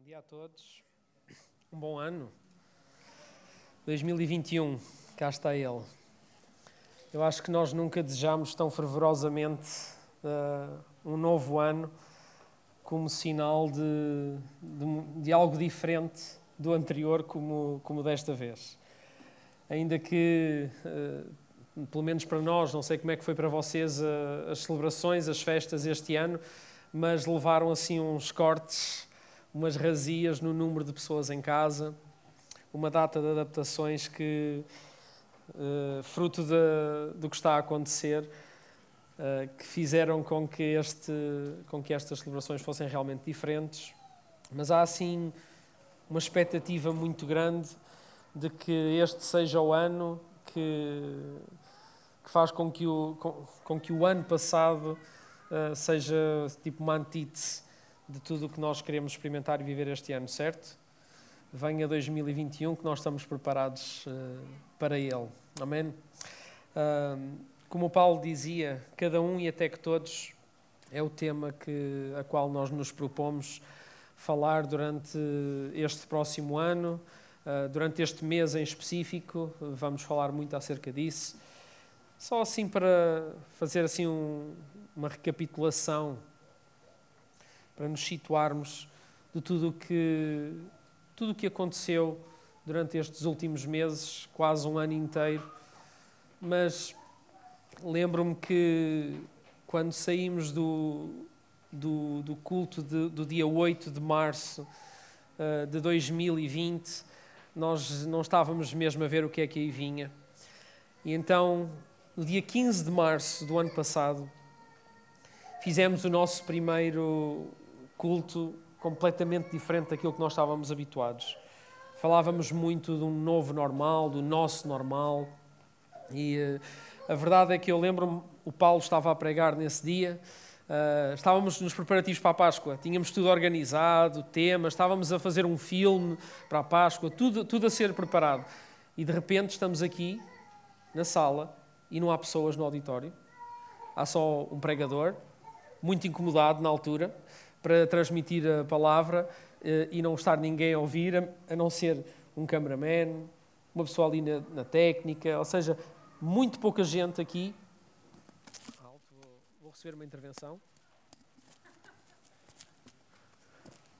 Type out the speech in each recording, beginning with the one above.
Bom dia a todos. Um bom ano. 2021, cá está ele. Eu acho que nós nunca desejamos tão fervorosamente uh, um novo ano como sinal de, de, de, algo diferente do anterior, como, como desta vez. Ainda que, uh, pelo menos para nós, não sei como é que foi para vocês uh, as celebrações, as festas este ano, mas levaram assim uns cortes umas razias no número de pessoas em casa, uma data de adaptações que, uh, fruto de, do que está a acontecer, uh, que fizeram com que, este, com que estas celebrações fossem realmente diferentes. Mas há, assim, uma expectativa muito grande de que este seja o ano que, que faz com que o, com, com que o ano passado uh, seja tipo uma antítese de tudo o que nós queremos experimentar e viver este ano, certo? Venha 2021 que nós estamos preparados uh, para ele. Amém? Uh, como Paulo dizia, cada um e até que todos é o tema que, a qual nós nos propomos falar durante este próximo ano, uh, durante este mês em específico. Vamos falar muito acerca disso. Só assim para fazer assim um, uma recapitulação para nos situarmos de tudo o que, tudo o que aconteceu durante estes últimos meses, quase um ano inteiro. Mas lembro-me que quando saímos do, do, do culto de, do dia 8 de março uh, de 2020, nós não estávamos mesmo a ver o que é que aí vinha. E então, no dia 15 de março do ano passado, fizemos o nosso primeiro culto completamente diferente daquilo que nós estávamos habituados. Falávamos muito de um novo normal, do nosso normal, e uh, a verdade é que eu lembro-me, o Paulo estava a pregar nesse dia, uh, estávamos nos preparativos para a Páscoa, tínhamos tudo organizado, temas, estávamos a fazer um filme para a Páscoa, tudo, tudo a ser preparado. E de repente estamos aqui, na sala, e não há pessoas no auditório, há só um pregador, muito incomodado na altura, para transmitir a palavra eh, e não estar ninguém a ouvir, a não ser um cameraman, uma pessoa ali na, na técnica, ou seja, muito pouca gente aqui. Vou receber uma intervenção.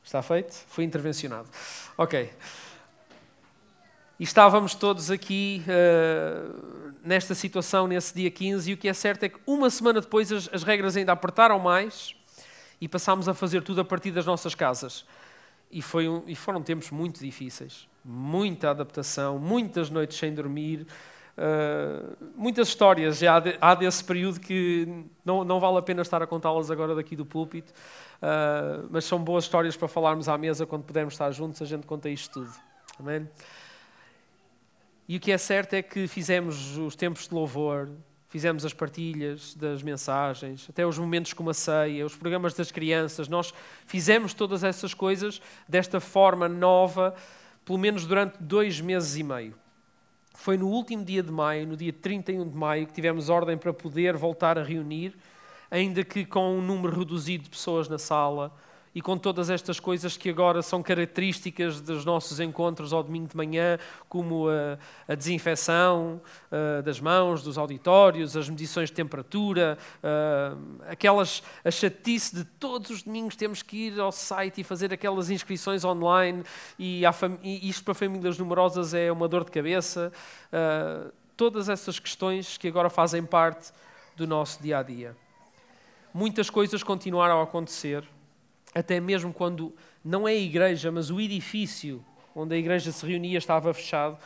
Está feito? Fui intervencionado. Ok. E estávamos todos aqui uh, nesta situação, nesse dia 15, e o que é certo é que uma semana depois as, as regras ainda apertaram mais e passámos a fazer tudo a partir das nossas casas. E, foi um, e foram tempos muito difíceis. Muita adaptação, muitas noites sem dormir, uh, muitas histórias já há, de, há, desse período que não, não vale a pena estar a contá-las agora daqui do púlpito, uh, mas são boas histórias para falarmos à mesa quando pudermos estar juntos, a gente conta isto tudo. Amém? E o que é certo é que fizemos os tempos de louvor, fizemos as partilhas das mensagens, até os momentos como a ceia, os programas das crianças, nós fizemos todas essas coisas desta forma nova, pelo menos durante dois meses e meio. Foi no último dia de maio, no dia 31 de maio, que tivemos ordem para poder voltar a reunir, ainda que com um número reduzido de pessoas na sala, e com todas estas coisas que agora são características dos nossos encontros ao domingo de manhã, como a, a desinfecção uh, das mãos, dos auditórios, as medições de temperatura, uh, aquelas, a chatice de todos os domingos temos que ir ao site e fazer aquelas inscrições online, e, e isto para famílias numerosas é uma dor de cabeça. Uh, todas essas questões que agora fazem parte do nosso dia a dia. Muitas coisas continuaram a acontecer até mesmo quando não é a igreja, mas o edifício onde a igreja se reunia estava fechado,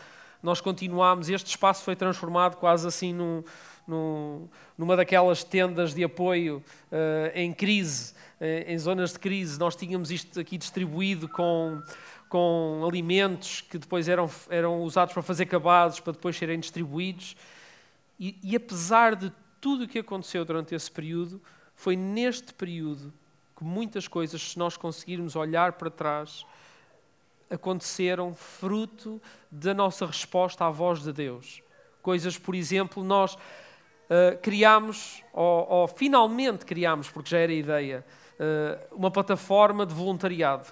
nós continuámos, este espaço foi transformado quase assim num, num, numa daquelas tendas de apoio uh, em crise, uh, em zonas de crise. Nós tínhamos isto aqui distribuído com, com alimentos que depois eram, eram usados para fazer cabados, para depois serem distribuídos. E, e apesar de tudo o que aconteceu durante esse período, foi neste período que muitas coisas, se nós conseguirmos olhar para trás, aconteceram fruto da nossa resposta à voz de Deus. Coisas, por exemplo, nós uh, criámos, ou, ou, finalmente criámos, porque já era a ideia, uh, uma plataforma de voluntariado.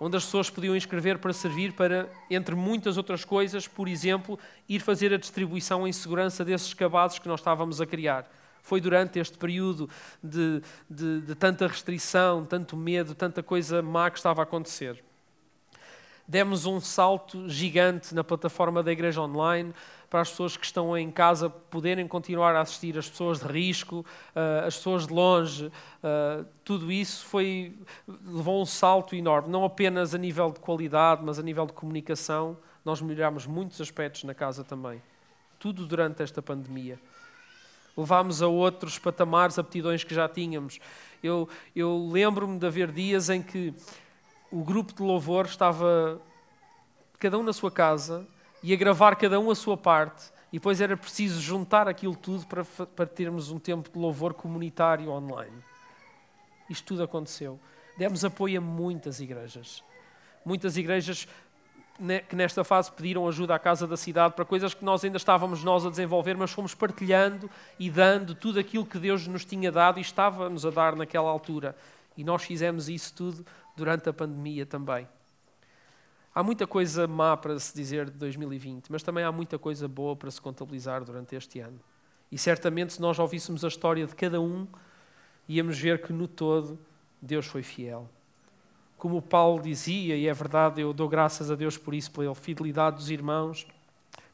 onde as pessoas podiam inscrever para servir para, entre muitas outras coisas, por exemplo, ir fazer a distribuição em segurança desses cabazes que nós estávamos a criar. Foi durante este período de, de, de tanta restrição, tanto medo, tanta coisa má que estava a acontecer demos um salto gigante na plataforma da Igreja Online para as pessoas que estão em casa poderem continuar a assistir, as pessoas de risco, eh, as pessoas de longe. Eh, tudo isso foi, levou um salto enorme, não apenas a nível de qualidade, mas a nível de comunicação. Nós melhoramos muitos aspectos na casa também. Tudo durante esta pandemia. Levámos a outros patamares aptidões que já tínhamos. Eu, eu lembro-me de haver dias em que o grupo de louvor estava cada um na sua casa e a gravar cada um a sua parte, e depois era preciso juntar aquilo tudo para, para termos um tempo de louvor comunitário online. Isto tudo aconteceu. Demos apoio a muitas igrejas. Muitas igrejas que nesta fase pediram ajuda à Casa da Cidade para coisas que nós ainda estávamos nós a desenvolver, mas fomos partilhando e dando tudo aquilo que Deus nos tinha dado e estava-nos a dar naquela altura. E nós fizemos isso tudo durante a pandemia também. Há muita coisa má para se dizer de 2020, mas também há muita coisa boa para se contabilizar durante este ano. E certamente, se nós ouvíssemos a história de cada um, íamos ver que no todo Deus foi fiel. Como Paulo dizia, e é verdade, eu dou graças a Deus por isso, pela fidelidade dos irmãos,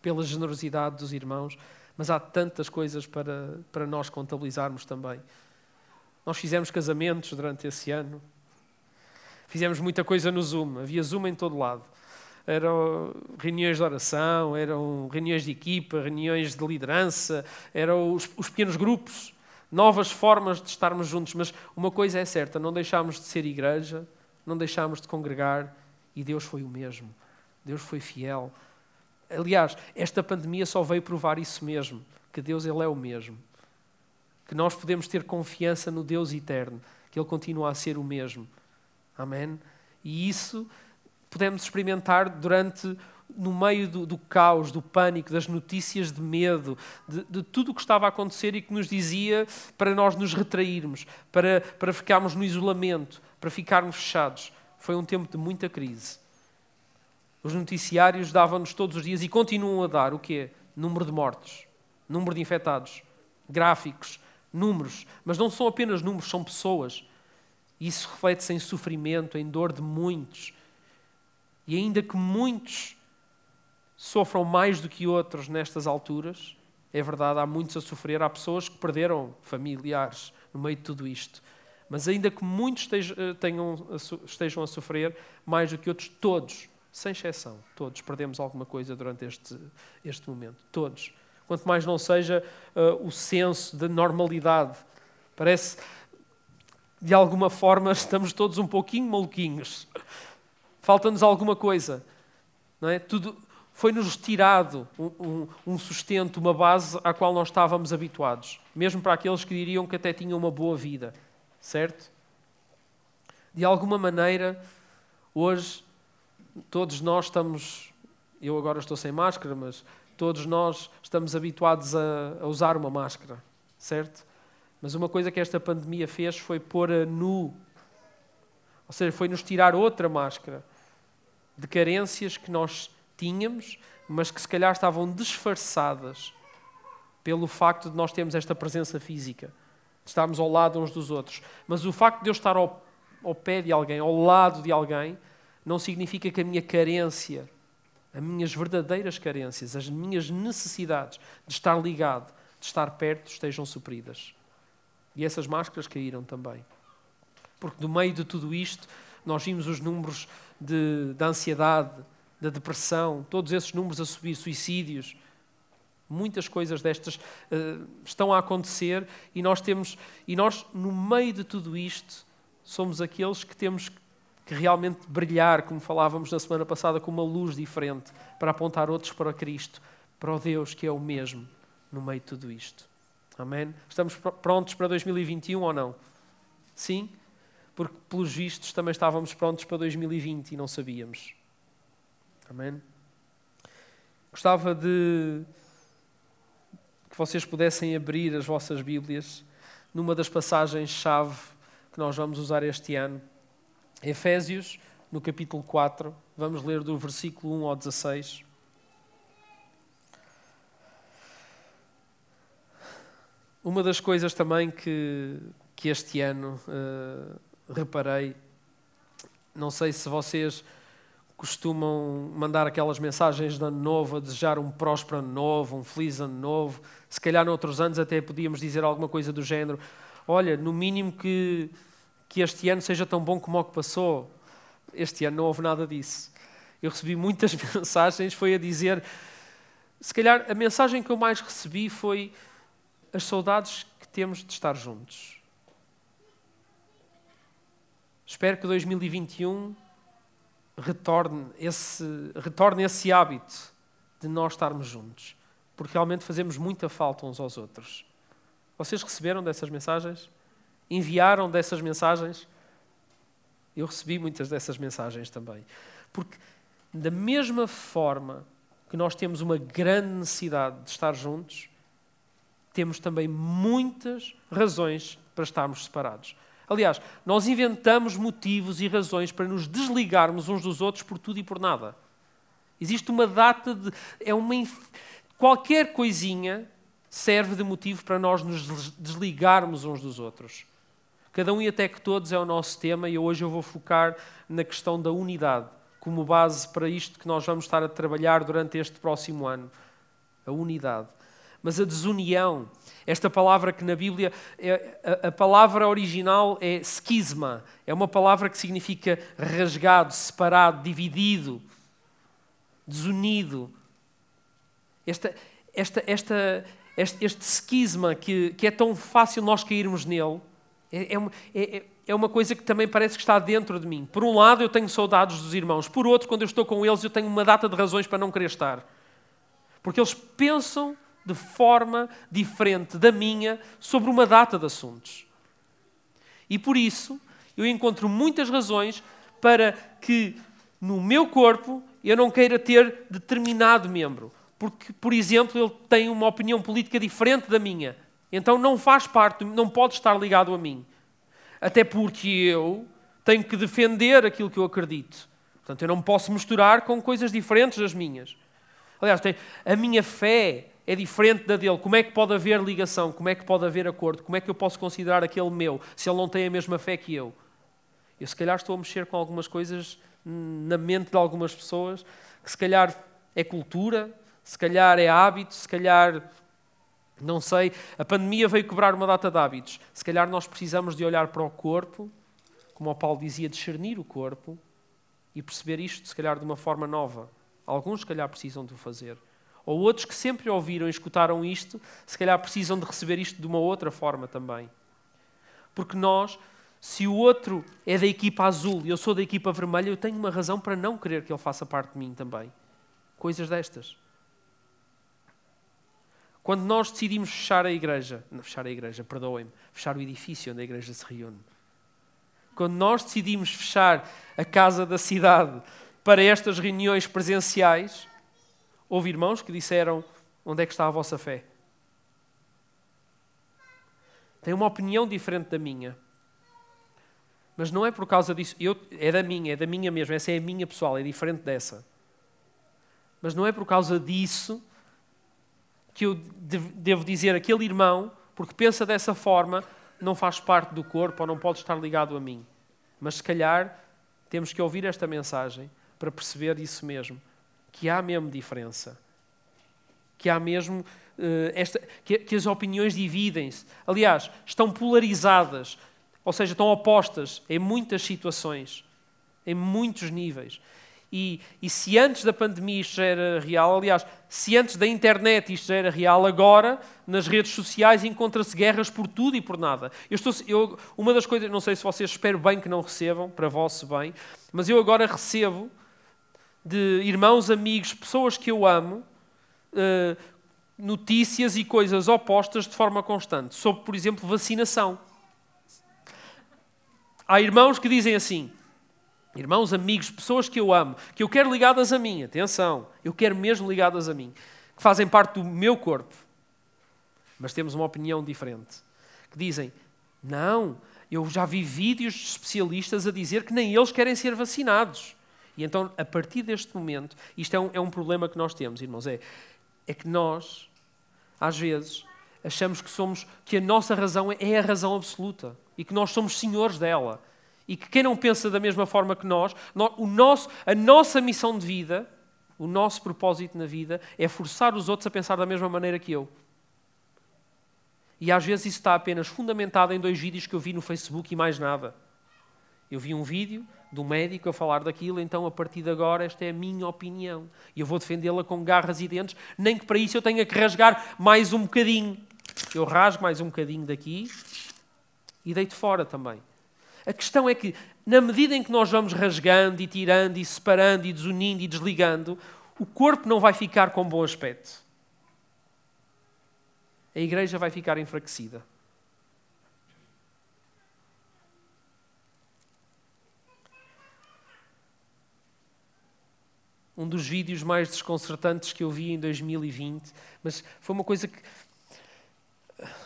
pela generosidade dos irmãos, mas há tantas coisas para, para nós contabilizarmos também. Nós fizemos casamentos durante esse ano. Fizemos muita coisa no Zoom. Havia Zoom em todo lado. Eram reuniões de oração, eram reuniões de equipa, reuniões de liderança, eram os, os pequenos grupos, novas formas de estarmos juntos. Mas uma coisa é certa: não deixámos de ser igreja, não deixámos de congregar e Deus foi o mesmo. Deus foi fiel. Aliás, esta pandemia só veio provar isso mesmo, que Deus ele é o mesmo que nós podemos ter confiança no Deus eterno, que Ele continua a ser o mesmo. Amém? E isso podemos experimentar durante, no meio do, do caos, do pânico, das notícias de medo, de, de tudo o que estava a acontecer e que nos dizia para nós nos retrairmos, para, para ficarmos no isolamento, para ficarmos fechados. Foi um tempo de muita crise. Os noticiários davam-nos todos os dias e continuam a dar o quê? Número de mortos, número de infectados, gráficos, números, mas não são apenas números, são pessoas. Isso reflete-se em sofrimento, em dor de muitos. E ainda que muitos sofram mais do que outros nestas alturas, é verdade, há muitos a sofrer, há pessoas que perderam familiares no meio de tudo isto. Mas ainda que muitos estejam, tenham, estejam a sofrer mais do que outros, todos, sem exceção, todos perdemos alguma coisa durante este, este momento. Todos quanto mais não seja uh, o senso de normalidade. Parece, de alguma forma, estamos todos um pouquinho maluquinhos. Falta-nos alguma coisa. Não é? Tudo foi-nos tirado um, um, sustento, uma base à qual nós estávamos habituados, mesmo para aqueles que diriam que até tinham uma boa vida, certo? De alguma maneira, hoje, todos nós estamos. Eu agora estou sem máscara, mas Todos nós estamos habituados a, a usar uma máscara, certo? Mas uma coisa que esta pandemia fez foi pôr a nu, ou seja, foi nos tirar outra máscara de carências que nós tínhamos, mas que se calhar estavam disfarçadas pelo facto de nós termos esta presença física, de estarmos ao lado uns dos outros. Mas o facto de eu estar ao, ao pé de alguém, ao lado de alguém, não significa que a minha carência as minhas verdadeiras carências, as minhas necessidades de estar ligado, de estar perto, estejam supridas. E essas máscaras caíram também. Porque no meio de tudo isto, nós vimos os números de, da ansiedade, da depressão, todos esses números a subir, suicídios. Muitas coisas destas uh, estão a acontecer e nós temos, e nós, no meio de tudo isto, somos aqueles que temos que realmente brilhar, como falávamos na semana passada, com uma luz diferente, para apontar outros para Cristo, para o Deus que é o mesmo no meio de tudo isto. Amém? Estamos prontos para 2021 ou não? Sim? Porque, pelos vistos, também estávamos prontos para 2020 e não sabíamos. Amém? Gostava de que vocês pudessem abrir as vossas Bíblias numa das passagens-chave que nós vamos usar este ano Efésios, no capítulo 4. Vamos ler do versículo 1 ao 16. Uma das coisas também que, que este ano uh, reparei, não sei se vocês costumam mandar aquelas mensagens de ano novo, a desejar um próspero ano novo, um feliz ano novo. Se calhar noutros anos até podíamos dizer alguma coisa do género: olha, no mínimo que, que este ano seja tão bom como o que passou. Este ano não houve nada disso. Eu recebi muitas mensagens, foi a dizer. Se calhar a mensagem que eu mais recebi foi as saudades que temos de estar juntos. Espero que 2021 retorne esse, retorne esse hábito de nós estarmos juntos, porque realmente fazemos muita falta uns aos outros. Vocês receberam dessas mensagens? Enviaram dessas mensagens? Eu recebi muitas dessas mensagens também. Porque, da mesma forma que nós temos uma grande necessidade de estar juntos, temos também muitas razões para estarmos separados. Aliás, nós inventamos motivos e razões para nos desligarmos uns dos outros por tudo e por nada. Existe uma data de. É uma, qualquer coisinha serve de motivo para nós nos desligarmos uns dos outros. Cada um e até que todos é o nosso tema e hoje eu vou focar na questão da unidade como base para isto que nós vamos estar a trabalhar durante este próximo ano. A unidade. Mas a desunião, esta palavra que na Bíblia, é, a, a, palavra original é skisma, é uma palavra que significa rasgado, separado, dividido, desunido. Esta, esta, esta, este, este skisma que, que é tão fácil nós cairmos nele, é, é, é, é uma coisa que também parece que está dentro de mim. Por um lado, eu tenho saudades dos irmãos, por outro, quando eu estou com eles, eu tenho uma data de razões para não querer estar. Porque eles pensam de forma diferente da minha sobre uma data de assuntos. E por isso eu encontro muitas razões para que no meu corpo eu não queira ter determinado membro. Porque, por exemplo, ele tem uma opinião política diferente da minha. Então não faz parte, não pode estar ligado a mim. Até porque eu tenho que defender aquilo que eu acredito. Portanto, eu não posso misturar com coisas diferentes das minhas. Aliás, a minha fé é diferente da dele. Como é que pode haver ligação? Como é que pode haver acordo? Como é que eu posso considerar aquele meu se ele não tem a mesma fé que eu? Eu, se calhar, estou a mexer com algumas coisas na mente de algumas pessoas que, se calhar, é cultura, se calhar é hábito, se calhar. Não sei, a pandemia veio quebrar uma data de hábitos. Se calhar nós precisamos de olhar para o corpo, como o Paulo dizia, discernir o corpo e perceber isto, se calhar, de uma forma nova. Alguns, se calhar, precisam de o fazer. Ou outros que sempre ouviram e escutaram isto, se calhar precisam de receber isto de uma outra forma também. Porque nós, se o outro é da equipa azul e eu sou da equipa vermelha, eu tenho uma razão para não querer que ele faça parte de mim também. Coisas destas. Quando nós decidimos fechar a igreja, não fechar a igreja, perdoem-me, fechar o edifício onde a igreja se reúne. Quando nós decidimos fechar a casa da cidade para estas reuniões presenciais, Houve irmãos que disseram: Onde é que está a vossa fé? Tem uma opinião diferente da minha. Mas não é por causa disso. Eu, é da minha, é da minha mesmo. Essa é a minha pessoal, é diferente dessa. Mas não é por causa disso que eu devo dizer aquele irmão, porque pensa dessa forma, não faz parte do corpo ou não pode estar ligado a mim. Mas se calhar temos que ouvir esta mensagem para perceber isso mesmo que há mesmo diferença. Que há mesmo. Uh, esta, que, que as opiniões dividem-se. Aliás, estão polarizadas, ou seja, estão opostas em muitas situações, em muitos níveis. E, e, se antes da pandemia isto já era real, aliás, se antes da internet isto já era real, agora nas redes sociais encontra-se guerras por tudo e por nada. Eu estou, eu, uma das coisas, não sei se vocês espero bem que não recebam, para vosso bem, mas eu agora recebo de irmãos, amigos, pessoas que eu amo, uh, notícias e coisas opostas de forma constante, sobre, por exemplo, vacinação. Há irmãos que dizem assim, irmãos, amigos, pessoas que eu amo, que eu quero ligadas a mim, atenção, eu quero mesmo ligadas a mim, que fazem parte do meu corpo, mas temos uma opinião diferente, que dizem, não, Eu já vi vídeos de especialistas a dizer que nem eles querem ser vacinados. E então, a partir deste momento, isto é um, é um problema que nós temos, irmãos, é, é que nós, às vezes, achamos que somos que a nossa razão é a razão absoluta e que nós somos senhores dela. E que quem não pensa da mesma forma que nós, o nosso, a nossa missão de vida, o nosso propósito na vida é forçar os outros a pensar da mesma maneira que eu. E às vezes isso está apenas fundamentado em dois vídeos que eu vi no Facebook e mais nada. Eu vi um vídeo do médico a falar daquilo, então a partir de agora esta é a minha opinião. E eu vou defendê-la com garras e dentes, nem que para isso eu tenha que rasgar mais um bocadinho. Eu rasgo mais um bocadinho daqui e deito fora também. A questão é que, na medida em que nós vamos rasgando e tirando e separando e desunindo e desligando, o corpo não vai ficar com bom aspecto. A igreja vai ficar enfraquecida. Um dos vídeos mais desconcertantes que eu vi em 2020, mas foi uma coisa que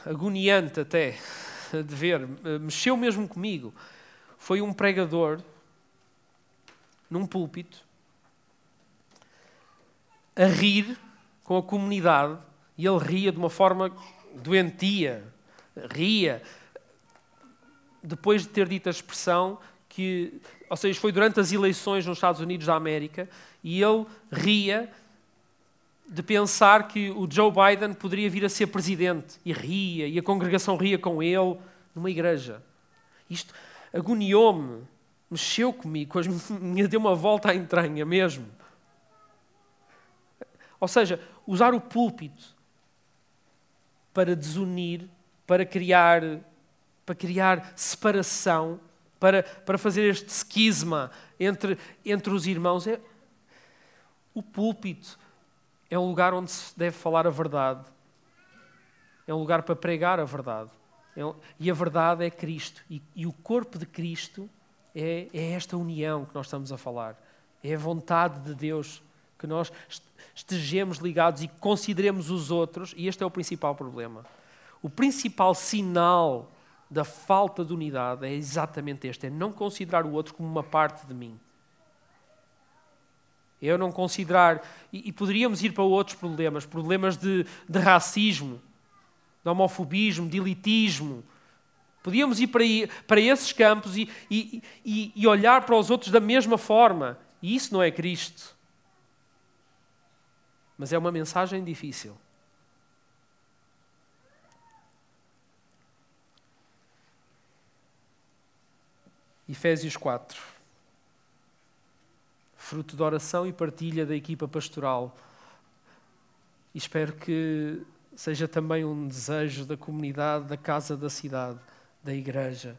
agoniante até de ver, mexeu mesmo comigo. Foi um pregador num púlpito a rir com a comunidade e ele ria de uma forma doentia, ria. Depois de ter dito a expressão que, ou seja, foi durante as eleições nos Estados Unidos da América, e ele ria de pensar que o Joe Biden poderia vir a ser presidente. E ria, e a congregação ria com ele numa igreja. Isto agoniou-me, mexeu comigo, me deu uma volta à entranha mesmo. Ou seja, usar o púlpito para desunir, para criar, para criar separação, para, para fazer este esquisma entre, entre os irmãos. É, o púlpito é um lugar onde se deve falar a verdade. É um lugar para pregar a verdade. É, e a verdade é Cristo. E, e o corpo de Cristo é, é, esta união que nós estamos a falar. É a vontade de Deus que nós estejamos ligados e consideremos os outros. E este é o principal problema. O principal sinal da falta de unidade é exatamente este: é não considerar o outro como uma parte de mim. Eu não considerar. E, e poderíamos ir para outros problemas problemas de, de racismo, de homofobismo, de elitismo. Podíamos ir para, para esses campos e, e, e, e olhar para os outros da mesma forma. E isso não é Cristo. Mas é uma mensagem difícil. Efésios 4 fruto de oração e partilha da equipa pastoral. E espero que seja também um desejo da comunidade, da casa da cidade, da igreja,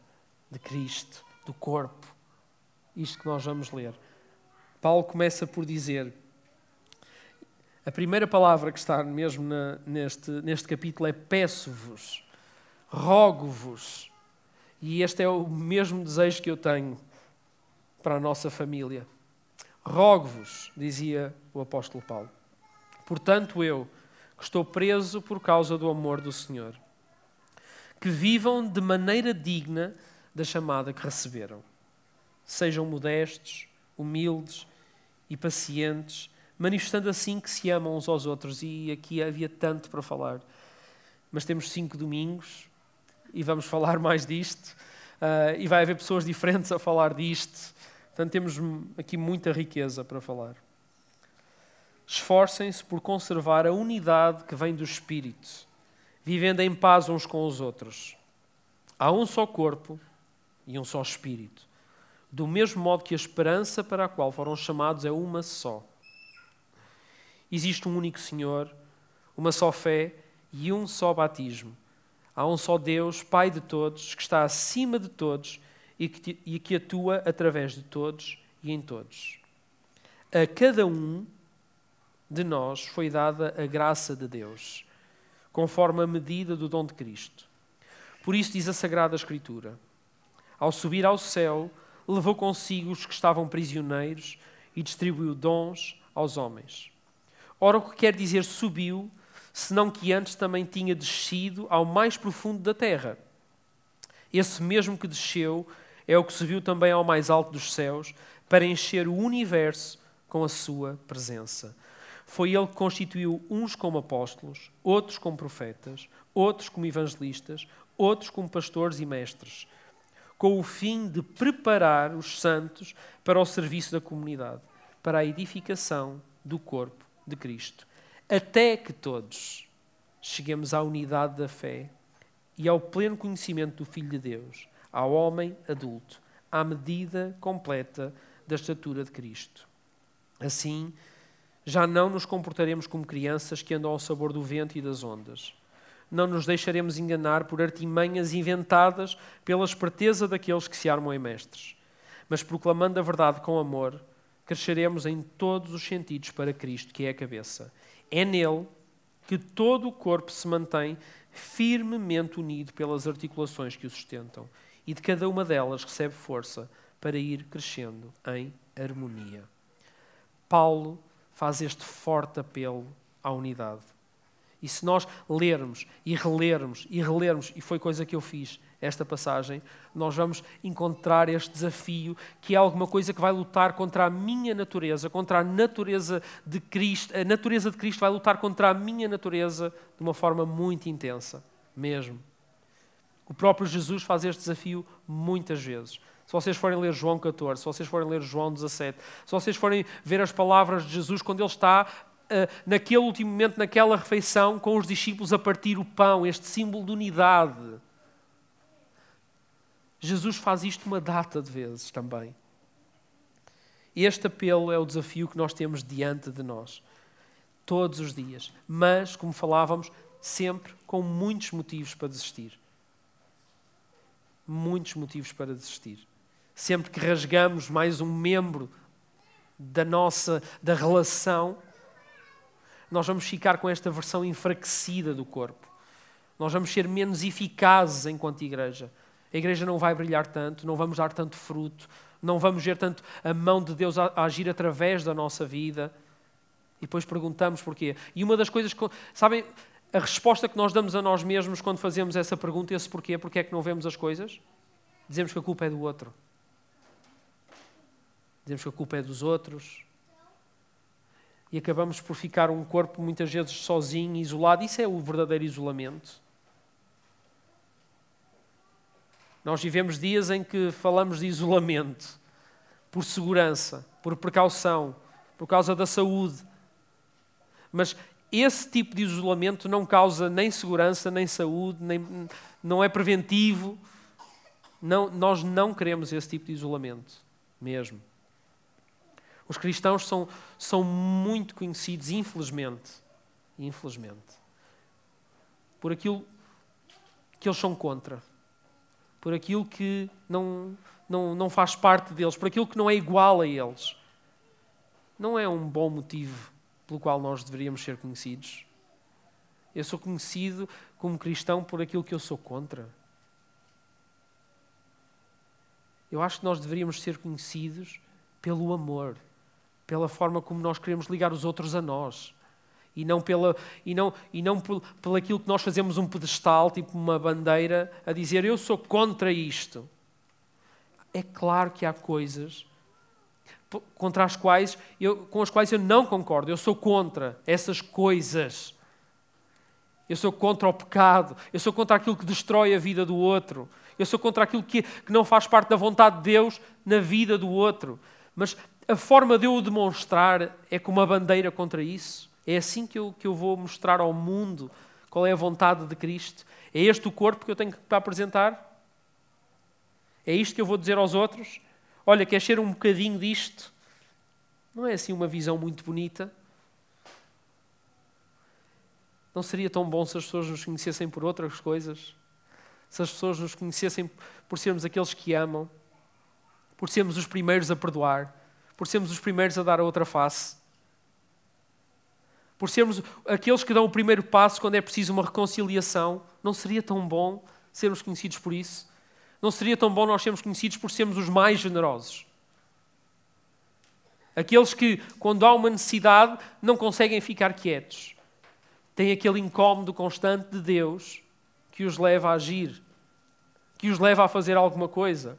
de Cristo, do corpo. Isto que nós vamos ler. Paulo começa por dizer: a primeira palavra que está mesmo na, neste, neste capítulo é peço-vos, rogo-vos. E este é o mesmo desejo que eu tenho para a nossa família. Rogo-vos, dizia o apóstolo Paulo. Portanto, eu, que estou preso por causa do amor do Senhor, que vivam de maneira digna da chamada que receberam. Sejam modestos, humildes e pacientes, manifestando assim que se amam uns aos outros. E aqui havia tanto para falar. Mas temos cinco domingos e vamos falar mais disto. Uh, e vai haver pessoas diferentes a falar disto. Portanto, temos aqui muita riqueza para falar. Esforcem-se por conservar a unidade que vem do Espírito, vivendo em paz uns com os outros. Há um só corpo e um só Espírito, do mesmo modo que a esperança para a qual foram chamados é uma só. Existe um único Senhor, uma só fé e um só batismo. Há um só Deus, Pai de todos, que está acima de todos e que, e que atua através de todos e em todos. A cada um de nós foi dada a graça de Deus, conforme a medida do dom de Cristo. Por isso diz a Sagrada Escritura: Ao subir ao céu, levou consigo os que estavam prisioneiros e distribuiu dons aos homens. Ora, o que quer dizer subiu, senão que antes também tinha descido ao mais profundo da terra. Esse mesmo que desceu é o que se viu também ao mais alto dos céus para encher o universo com a sua presença. Foi ele que constituiu uns como apóstolos, outros como profetas, outros como evangelistas, outros como pastores e mestres, com o fim de preparar os santos para o serviço da comunidade, para a edificação do corpo de Cristo, até que todos cheguemos à unidade da fé e ao pleno conhecimento do Filho de Deus, ao homem adulto, à medida completa da estatura de Cristo. Assim, já não nos comportaremos como crianças que andam ao sabor do vento e das ondas. Não nos deixaremos enganar por artimanhas inventadas pela esperteza daqueles que se armam em mestres. Mas proclamando a verdade com amor, cresceremos em todos os sentidos para Cristo, que é a cabeça. É nele que todo o corpo se mantém firmemente unido pelas articulações que o sustentam, e de cada uma delas recebe força para ir crescendo em harmonia. Paulo faz este forte apelo à unidade. E se nós lermos e relermos e relermos, e foi coisa que eu fiz esta passagem, nós vamos encontrar este desafio que é alguma coisa que vai lutar contra a minha natureza, contra a natureza de Cristo. A natureza de Cristo vai lutar contra a minha natureza de uma forma muito intensa, mesmo. O próprio Jesus faz este desafio muitas vezes. Se vocês forem ler João 14, se vocês forem ler João 17, se vocês forem ver as palavras de Jesus quando ele está naquele último momento, naquela refeição, com os discípulos a partir o pão, este símbolo de unidade. Jesus faz isto uma data de vezes também. Este apelo é o desafio que nós temos diante de nós, todos os dias. Mas, como falávamos, sempre com muitos motivos para desistir. Muitos motivos para desistir sempre que rasgamos mais um membro da nossa da relação, nós vamos ficar com esta versão enfraquecida do corpo. Nós vamos ser menos eficazes enquanto igreja. A igreja não vai brilhar tanto, não vamos dar tanto fruto, não vamos ver tanto a mão de Deus a agir através da nossa vida. E depois perguntamos porquê. E uma das coisas que. Sabem, a resposta que nós damos a nós mesmos quando fazemos essa pergunta, esse porquê, porquê é que não vemos as coisas? Dizemos que a culpa é do outro. Dizemos que a culpa é dos outros. E acabamos por ficar um corpo muitas vezes sozinho, isolado. Isso é o verdadeiro isolamento. Nós vivemos dias em que falamos de isolamento por segurança, por precaução, por causa da saúde. Mas esse tipo de isolamento não causa nem segurança, nem saúde, nem, não é preventivo. Não, nós não queremos esse tipo de isolamento, mesmo. Os cristãos são, são muito conhecidos, infelizmente, infelizmente, por aquilo que eles são contra, por aquilo que não, não, não faz parte deles, por aquilo que não é igual a eles. Não é um bom motivo pelo qual nós deveríamos ser conhecidos. Eu sou conhecido como cristão por aquilo que eu sou contra. Eu acho que nós deveríamos ser conhecidos pelo amor pela forma como nós queremos ligar os outros a nós. E não, pela, e não, e não por, pelo aquilo que nós fazemos um pedestal, tipo uma bandeira, a dizer eu sou contra isto. É claro que há coisas contra as quais eu, com as quais eu não concordo. Eu sou contra essas coisas. Eu sou contra o pecado. Eu sou contra aquilo que destrói a vida do outro. Eu sou contra aquilo que, que não faz parte da vontade de Deus na vida do outro. Mas a forma de eu o demonstrar é com uma bandeira contra isso. É assim que eu, que eu vou mostrar ao mundo qual é a vontade de Cristo. É este o corpo que eu tenho que apresentar? É isto que eu vou dizer aos outros? Olha, quer ser um bocadinho disto? Não é assim uma visão muito bonita? Não seria tão bom se as pessoas nos conhecessem por outras coisas? Se as pessoas nos conhecessem por sermos aqueles que amam, por sermos os primeiros a perdoar, por sermos os primeiros a dar a outra face, por sermos aqueles que dão o primeiro passo quando é preciso uma reconciliação, não seria tão bom sermos conhecidos por isso? Não seria tão bom nós sermos conhecidos por sermos os mais generosos? Aqueles que, quando há uma necessidade, não conseguem ficar quietos. Têm aquele incómodo constante de Deus que os leva a agir, que os leva a fazer alguma coisa,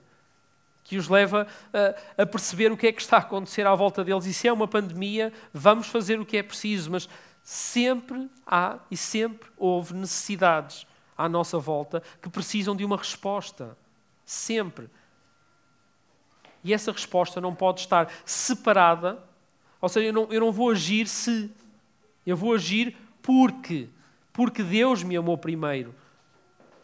que os leva a, a, perceber o que é que está a acontecer à volta deles. E se é uma pandemia, vamos fazer o que é preciso, mas sempre há e sempre houve necessidades à nossa volta que precisam de uma resposta. Sempre. E essa resposta não pode estar separada, ou seja, eu não, eu não vou agir se. Eu vou agir porque. Porque Deus me amou primeiro.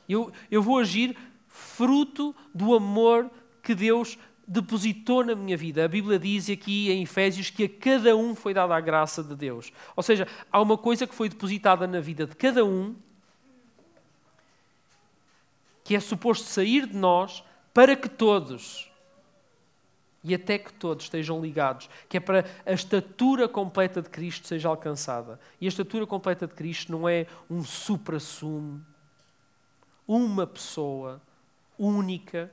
Eu, eu vou agir fruto do amor que Deus depositou na minha vida. A Bíblia diz aqui em Efésios que a cada um foi dada a graça de Deus. Ou seja, há uma coisa que foi depositada na vida de cada um que é suposto sair de nós para que todos e até que todos estejam ligados, que é para a estatura completa de Cristo seja alcançada. E a estatura completa de Cristo não é um supra-sumo, uma pessoa única,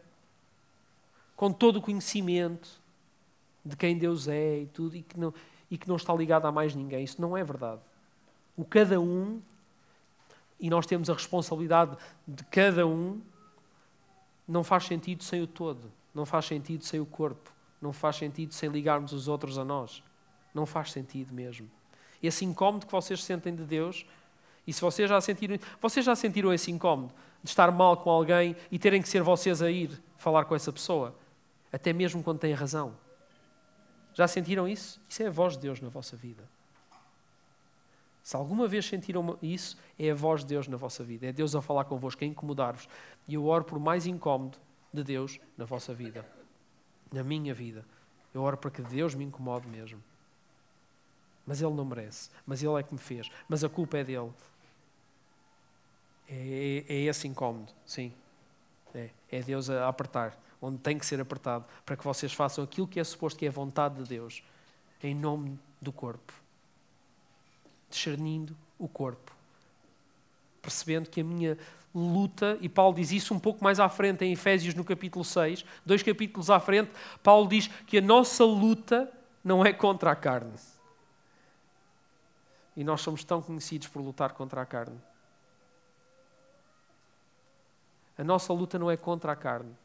com todo o conhecimento de quem Deus é e tudo, e que não, e que não está ligado a mais ninguém. Isso não é verdade. O cada um, e nós temos a responsabilidade de cada um, não faz sentido sem o todo, não faz sentido sem o corpo. Não faz sentido sem ligarmos os outros a nós. Não faz sentido mesmo. Esse incómodo que vocês sentem de Deus, e se vocês já sentiram, vocês já sentiram esse incómodo de estar mal com alguém e terem que ser vocês a ir falar com essa pessoa, até mesmo quando têm razão. Já sentiram isso? Isso é a voz de Deus na vossa vida. Se alguma vez sentiram isso, é a voz de Deus na vossa vida. É Deus a falar convosco, a incomodar-vos. E eu oro por mais incómodo de Deus na vossa vida na minha vida. Eu oro para que Deus me incomode mesmo. Mas Ele não merece. Mas Ele é que me fez. Mas a culpa é dele. É, é, é esse incómodo, sim. É, é Deus a apertar, onde tem que ser apertado, para que vocês façam aquilo que é suposto que é vontade de Deus, em nome do corpo. Discernindo o corpo. Percebendo que a minha luta, e Paulo diz isso um pouco mais à frente em Efésios no capítulo 6, dois capítulos à frente, Paulo diz que a nossa luta não é contra a carne. E nós somos tão conhecidos por lutar contra a carne. A nossa luta não é contra a carne,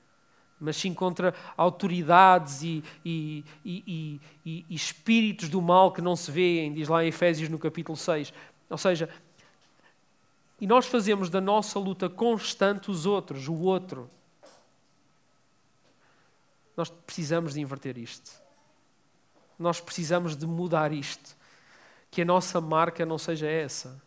mas sim contra autoridades e, e, e, e, espíritos do mal que não se veem, diz lá em Efésios no capítulo 6. Ou seja, e nós fazemos da nossa luta constante os outros, o outro. Nós precisamos de inverter isto. Nós precisamos de mudar isto. Que a nossa marca não seja essa.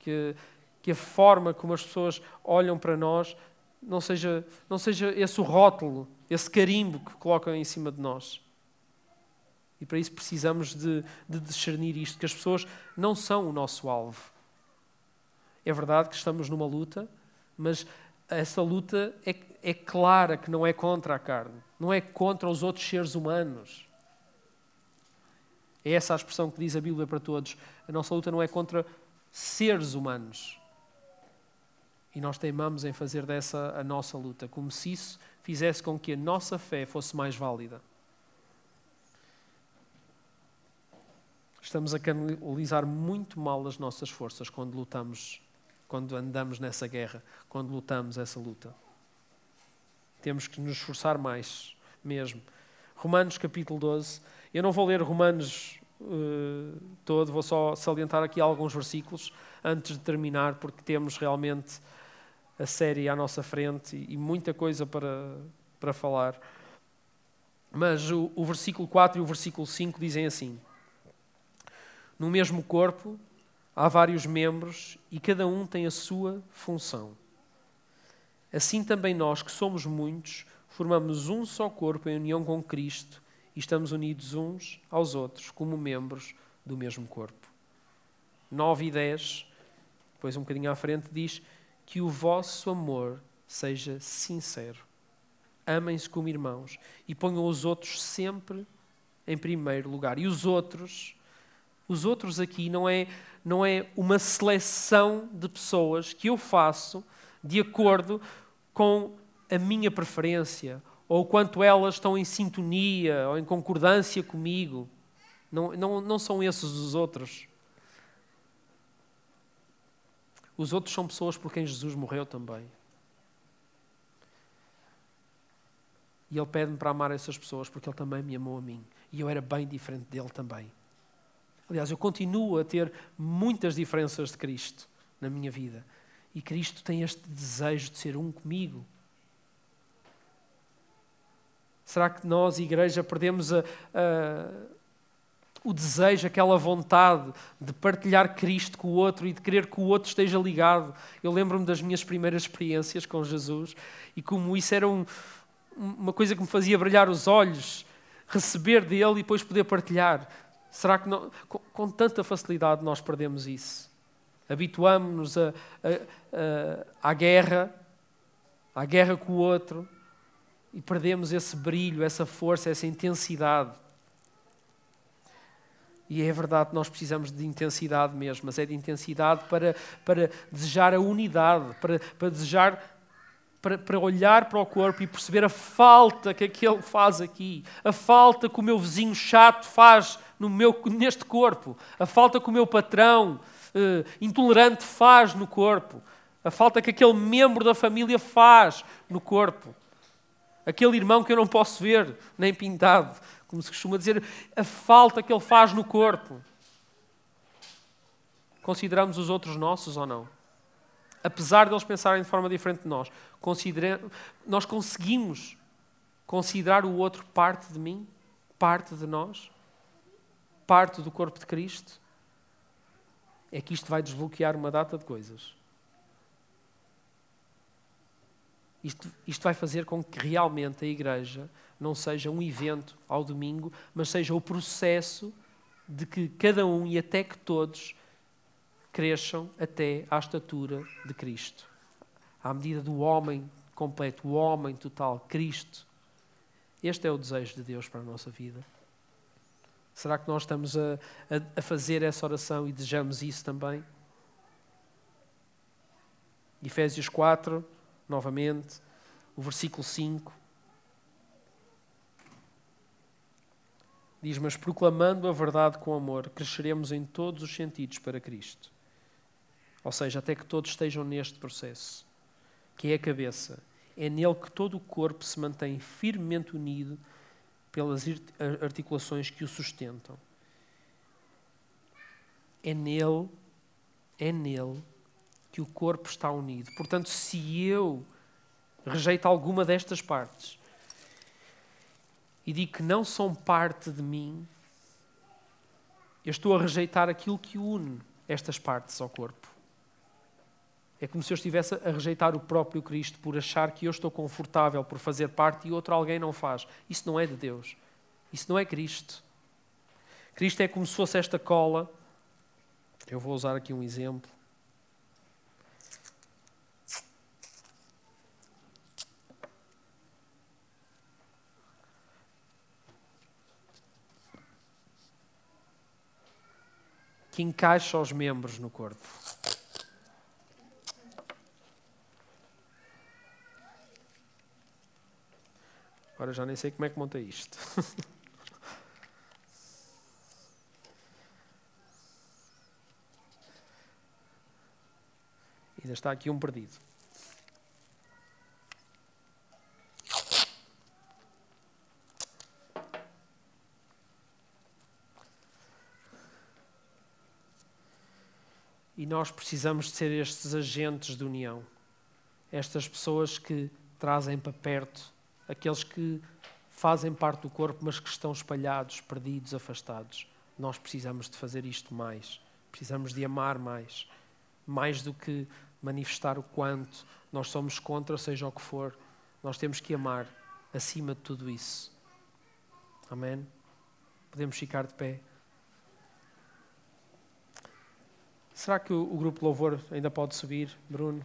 Que, que a forma como as pessoas olham para nós não seja, não seja esse o rótulo, esse carimbo que colocam em cima de nós. E para isso precisamos de, de discernir isto, que as pessoas não são o nosso alvo é verdade que estamos numa luta, mas essa luta é, é clara que não é contra a carne, não é contra os outros seres humanos. É essa a expressão que diz a Bíblia para todos. A nossa luta não é contra seres humanos. E nós teimamos em fazer dessa a nossa luta, como se isso fizesse com que a nossa fé fosse mais válida. Estamos a canalizar muito mal as nossas forças quando lutamos quando andamos nessa guerra, quando lutamos essa luta. Temos que nos esforçar mais, mesmo. Romanos capítulo 12. Eu não vou ler Romanos uh, todo, vou só salientar aqui alguns versículos antes de terminar, porque temos realmente a série à nossa frente e, e muita coisa para, para falar. Mas o, o versículo 4 e o versículo 5 dizem assim: No mesmo corpo há vários membros e cada um tem a sua função. Assim também nós, que somos muitos, formamos um só corpo em união com Cristo e estamos unidos uns aos outros como membros do mesmo corpo. 9 e 10, depois um bocadinho à frente, diz que o vosso amor seja sincero. Amem-se como irmãos e ponham os outros sempre em primeiro lugar. E os outros, os outros aqui não é não é uma seleção de pessoas que eu faço de acordo com a minha preferência ou quanto elas estão em sintonia ou em concordância comigo. Não, não, não são esses os outros. Os outros são pessoas por quem Jesus morreu também. E Ele pede-me para amar essas pessoas porque Ele também me amou a mim. E eu era bem diferente dele também. Aliás, eu continuo a ter muitas diferenças de Cristo na minha vida. E Cristo tem este desejo de ser um comigo. Será que nós, igreja, perdemos a, o desejo, aquela vontade de partilhar Cristo com o outro e de querer que o outro esteja ligado? Eu lembro-me das minhas primeiras experiências com Jesus e como isso era um, uma coisa que me fazia brilhar os olhos, receber dele e depois poder partilhar. Será que não, com, com, tanta facilidade nós perdemos isso? Habituamos-nos a, a, a, à guerra, à guerra com o outro, e perdemos esse brilho, essa força, essa intensidade. E é verdade nós precisamos de intensidade mesmo, mas é de intensidade para, para desejar a unidade, para, para desejar para, para, olhar para o corpo e perceber a falta que aquele faz aqui, a falta que o meu vizinho chato faz no meu, neste corpo, a falta que o meu patrão eh, intolerante faz no corpo, a falta que aquele membro da família faz no corpo, aquele irmão que eu não posso ver nem pintado, como se costuma dizer, a falta que ele faz no corpo. Consideramos os outros nossos ou não? apesar de eles pensarem de forma diferente de nós, nós conseguimos considerar o outro parte de mim, parte de nós, parte do corpo de Cristo? É que isto vai desbloquear uma data de coisas. Isto, isto vai fazer com que realmente a igreja não seja um evento ao domingo, mas seja o processo de que cada um e até que todos cresçam até à estatura de Cristo. À medida do homem completo, o homem total, Cristo. Este é o desejo de Deus para a nossa vida. Será que nós estamos a, a, a fazer essa oração e desejamos isso também? Efésios 4, novamente, o versículo 5. Diz: Mas proclamando a verdade com amor, cresceremos em todos os sentidos para Cristo ou seja, até que todos estejam neste processo, que é a cabeça. É nele que todo o corpo se mantém firmemente unido pelas articulações que o sustentam. É nele, é nele que o corpo está unido. Portanto, se eu rejeito alguma destas partes e digo que não são parte de mim, eu estou a rejeitar aquilo que une estas partes ao corpo. É como se eu estivesse a rejeitar o próprio Cristo por achar que eu estou confortável por fazer parte e outro alguém não faz. Isso não é de Deus. Isso não é Cristo. Cristo é como se fosse esta cola. Eu vou usar aqui um exemplo. Que encaixa os membros no corpo. Agora já nem sei como é que monta isto. Ainda está aqui um perdido. E nós precisamos de ser estes agentes de união. Estas pessoas que trazem para perto aqueles que fazem parte do corpo, mas que estão espalhados, perdidos, afastados. Nós precisamos de fazer isto mais. Precisamos de amar mais. Mais do que manifestar o quanto nós somos contra, seja o que for. Nós temos que amar acima de tudo isso. Amém? Podemos ficar de pé. Será que o, grupo Louvor ainda pode subir, Bruno?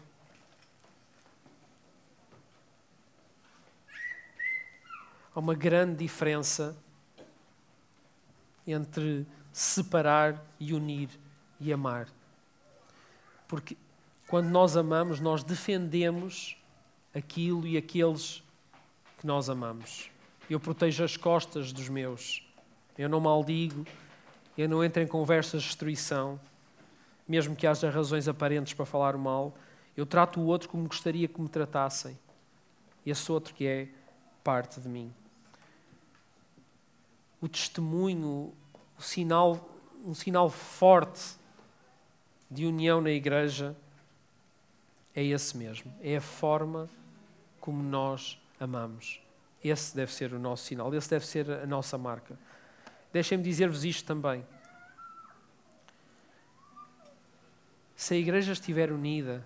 há uma grande diferença entre separar e unir e amar. Porque quando nós amamos, nós defendemos aquilo e aqueles que nós amamos. Eu protejo as costas dos meus. Eu não maldigo, eu não entro em conversas de destruição, mesmo que haja razões aparentes para falar mal. Eu trato o outro como gostaria que me tratassem. Esse outro que é parte de mim. O testemunho, o sinal, um sinal forte de união na igreja é esse mesmo. É a forma como nós amamos. Esse deve ser o nosso sinal, esse deve ser a nossa marca. Deixem-me dizer-vos isto também. Se a igreja estiver unida,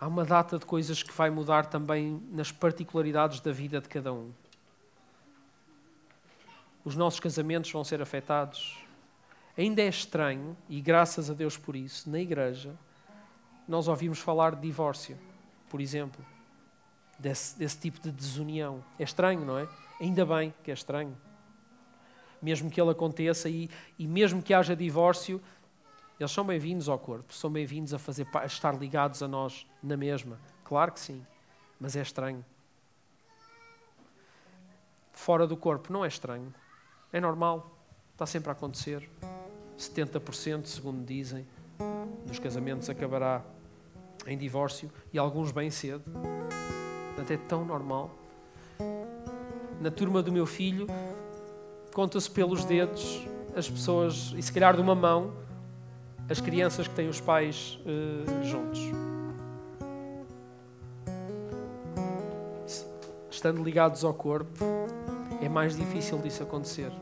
há uma data de coisas que vai mudar também nas particularidades da vida de cada um. Os nossos casamentos vão ser afetados. Ainda é estranho, e graças a Deus por isso, na igreja, nós ouvimos falar de divórcio, por exemplo, desse, desse tipo de desunião. É estranho, não é? Ainda bem que é estranho. Mesmo que ele aconteça e, e mesmo que haja divórcio, eles são bem-vindos ao corpo, são bem-vindos a, fazer, a estar ligados a nós na mesma. Claro que sim, mas é estranho. Fora do corpo não é estranho, é normal, está sempre a acontecer. 70%, segundo dizem, dos casamentos acabará em divórcio e alguns bem cedo. Portanto, é tão normal. Na turma do meu filho, conta-se pelos dedos as pessoas, e se calhar de uma mão, as crianças que têm os pais uh, juntos. Estando ligados ao corpo, é mais difícil disso acontecer.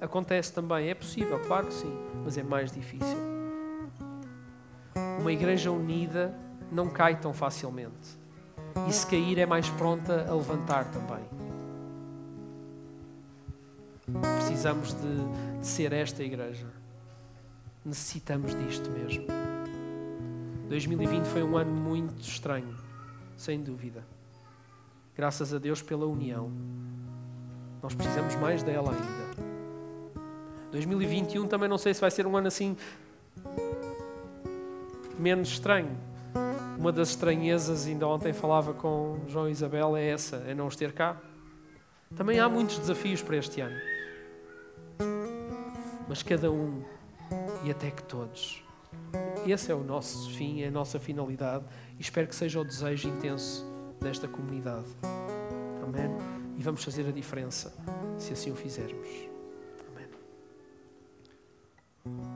Acontece também, é possível, claro que sim, mas é mais difícil. Uma igreja unida não cai tão facilmente. E se cair, é mais pronta a levantar também. Precisamos de, de ser esta igreja necessitamos disto mesmo. 2020 foi um ano muito estranho, sem dúvida. Graças a Deus pela união. Nós precisamos mais dela ainda. 2021 também não sei se vai ser um ano assim menos estranho. Uma das estranhezas, ainda ontem falava com João e Isabel, é essa, é não os ter cá. Também há muitos desafios para este ano. Mas cada um e até que todos. Esse é o nosso fim, é a nossa finalidade e espero que seja o desejo intenso desta comunidade. Amém? E vamos fazer a diferença se assim o fizermos. Amém.